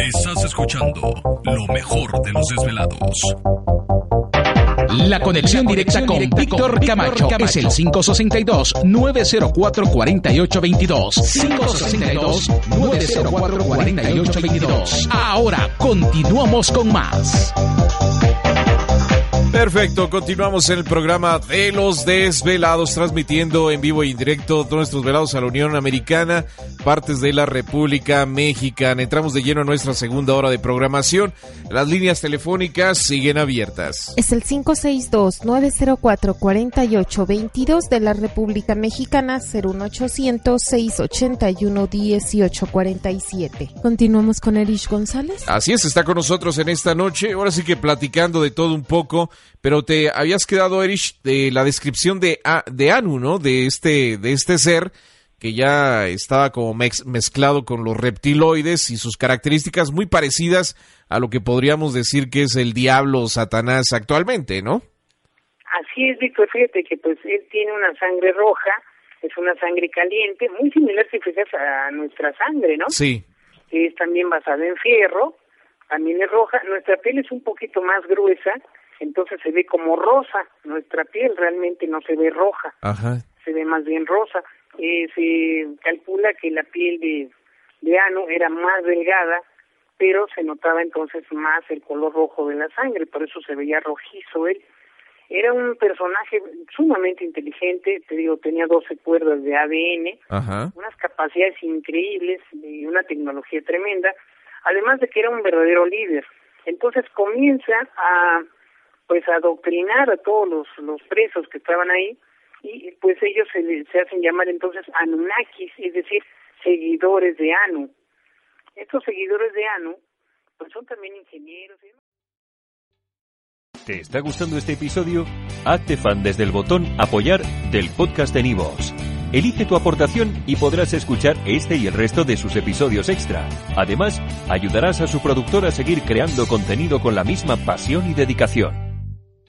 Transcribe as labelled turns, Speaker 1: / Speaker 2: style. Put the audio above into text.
Speaker 1: Estás escuchando lo mejor de los desvelados.
Speaker 2: La conexión directa con Víctor Camacho es el 562-904-4822. 562-904-4822. Ahora continuamos con más.
Speaker 3: Perfecto, continuamos en el programa de los desvelados, transmitiendo en vivo e y en directo todos nuestros velados a la Unión Americana partes de la República Mexicana. Entramos de lleno a nuestra segunda hora de programación. Las líneas telefónicas siguen abiertas.
Speaker 4: Es el 562-904-4822 de la República Mexicana, 01800-681-1847. Continuamos con Erich González.
Speaker 3: Así es, está con nosotros en esta noche. Ahora sí que platicando de todo un poco pero te habías quedado, Erich, de la descripción de, de Anu, ¿no? De este, de este ser que ya estaba como mezclado con los reptiloides y sus características muy parecidas a lo que podríamos decir que es el diablo Satanás actualmente, ¿no?
Speaker 5: Así es, Víctor, fíjate que pues él tiene una sangre roja, es una sangre caliente, muy similar si fijas a nuestra sangre, ¿no?
Speaker 3: Sí.
Speaker 5: Es también basada en fierro, también es roja, nuestra piel es un poquito más gruesa, entonces se ve como rosa, nuestra piel realmente no se ve roja, se ve más bien rosa. Eh, se calcula que la piel de, de Ano era más delgada, pero se notaba entonces más el color rojo de la sangre, por eso se veía rojizo él. Era un personaje sumamente inteligente, te digo, tenía 12 cuerdas de ADN, unas capacidades increíbles y una tecnología tremenda, además de que era un verdadero líder. Entonces comienza a pues adoctrinar a todos los, los presos que estaban ahí y pues ellos se, se hacen llamar entonces Anunnakis, es decir, seguidores de Anu. Estos seguidores de Anu pues son también ingenieros.
Speaker 6: ¿Te está gustando este episodio? Hazte fan desde el botón apoyar del podcast de Nivos. Elige tu aportación y podrás escuchar este y el resto de sus episodios extra. Además, ayudarás a su productor a seguir creando contenido con la misma pasión y dedicación.